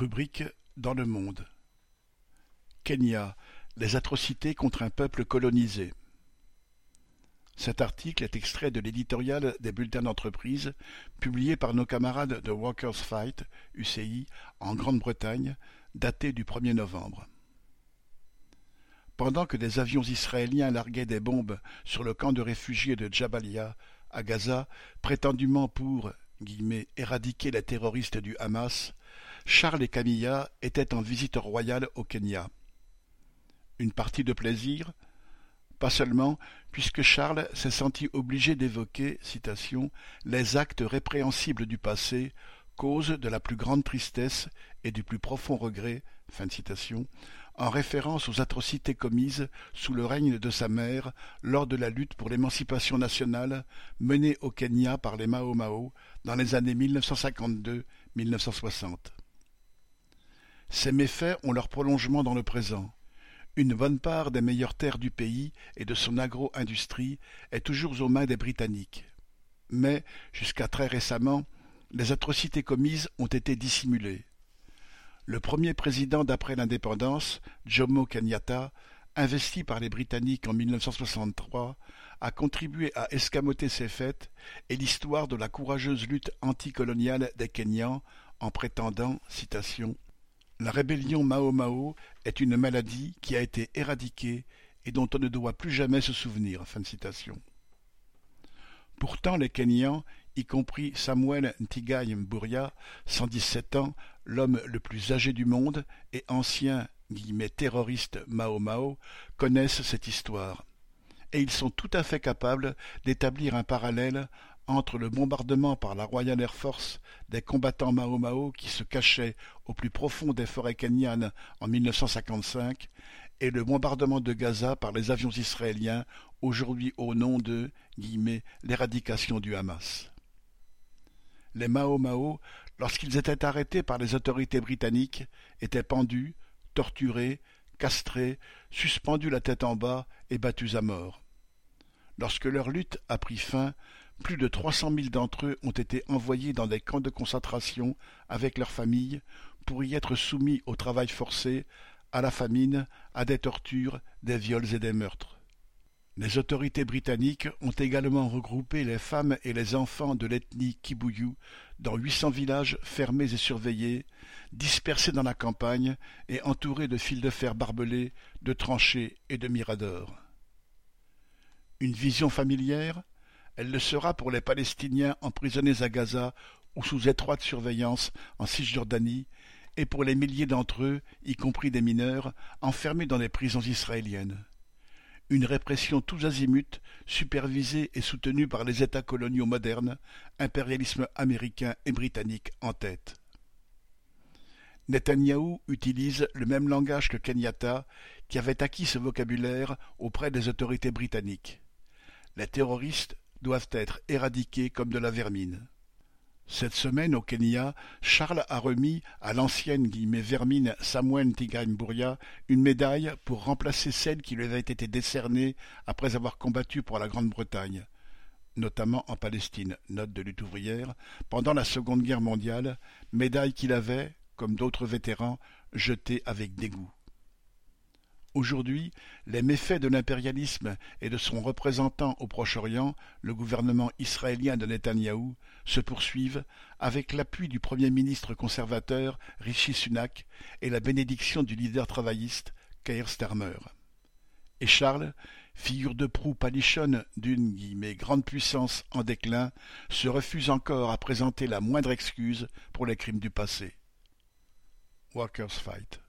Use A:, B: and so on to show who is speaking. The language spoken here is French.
A: Rubrique dans le monde. Kenya, les atrocités contre un peuple colonisé. Cet article est extrait de l'éditorial des bulletins d'entreprise publié par nos camarades de Workers Fight, UCI, en Grande-Bretagne, daté du 1er novembre. Pendant que des avions israéliens larguaient des bombes sur le camp de réfugiés de Jabalia, à Gaza, prétendument pour éradiquer les terroristes du Hamas, Charles et Camilla étaient en visite royale au Kenya. Une partie de plaisir Pas seulement, puisque Charles s'est senti obligé d'évoquer, citation, les actes répréhensibles du passé, cause de la plus grande tristesse et du plus profond regret, fin citation, en référence aux atrocités commises sous le règne de sa mère lors de la lutte pour l'émancipation nationale menée au Kenya par les Mao dans les années 1952-1960. Ces méfaits ont leur prolongement dans le présent. Une bonne part des meilleures terres du pays et de son agro-industrie est toujours aux mains des Britanniques. Mais, jusqu'à très récemment, les atrocités commises ont été dissimulées. Le premier président d'après l'indépendance, Jomo Kenyatta, investi par les Britanniques en 1963, a contribué à escamoter ces faits et l'histoire de la courageuse lutte anticoloniale des Kenyans en prétendant, citation, La rébellion Mao Mao est une maladie qui a été éradiquée et dont on ne doit plus jamais se souvenir. Pourtant, les Kenyans, y compris Samuel Ntigai Mburia, 117 ans, l'homme le plus âgé du monde et ancien terroriste Mao Mao, connaissent cette histoire. Et ils sont tout à fait capables d'établir un parallèle entre le bombardement par la Royal Air Force des combattants Mao qui se cachaient au plus profond des forêts kenyanes en 1955 et le bombardement de Gaza par les avions israéliens aujourd'hui au nom de l'éradication du Hamas. Les Mao, lorsqu'ils étaient arrêtés par les autorités britanniques, étaient pendus, torturés, castrés, suspendus la tête en bas et battus à mort. Lorsque leur lutte a pris fin, plus de trois cent mille d'entre eux ont été envoyés dans des camps de concentration avec leurs familles pour y être soumis au travail forcé, à la famine, à des tortures, des viols et des meurtres. Les autorités britanniques ont également regroupé les femmes et les enfants de l'ethnie Kibuyu dans huit cents villages fermés et surveillés, dispersés dans la campagne et entourés de fils de fer barbelés, de tranchées et de miradors. Une vision familière Elle le sera pour les Palestiniens emprisonnés à Gaza ou sous étroite surveillance en Cisjordanie, et pour les milliers d'entre eux, y compris des mineurs, enfermés dans les prisons israéliennes une répression tous azimuts, supervisée et soutenue par les États coloniaux modernes, impérialisme américain et britannique en tête. Netanyahou utilise le même langage que Kenyatta, qui avait acquis ce vocabulaire auprès des autorités britanniques. Les terroristes doivent être éradiqués comme de la vermine. Cette semaine, au Kenya, Charles a remis à l'ancienne vermine Samuel Ntigai une médaille pour remplacer celle qui lui avait été décernée après avoir combattu pour la Grande-Bretagne, notamment en Palestine, note de lutte ouvrière, pendant la Seconde Guerre mondiale, médaille qu'il avait, comme d'autres vétérans, jetée avec dégoût. Aujourd'hui, les méfaits de l'impérialisme et de son représentant au Proche-Orient, le gouvernement israélien de Netanyahou, se poursuivent avec l'appui du Premier ministre conservateur Rishi Sunak et la bénédiction du leader travailliste Keir Starmer. Et Charles, figure de proue palichonne d'une grande puissance en déclin, se refuse encore à présenter la moindre excuse pour les crimes du passé. Walker's Fight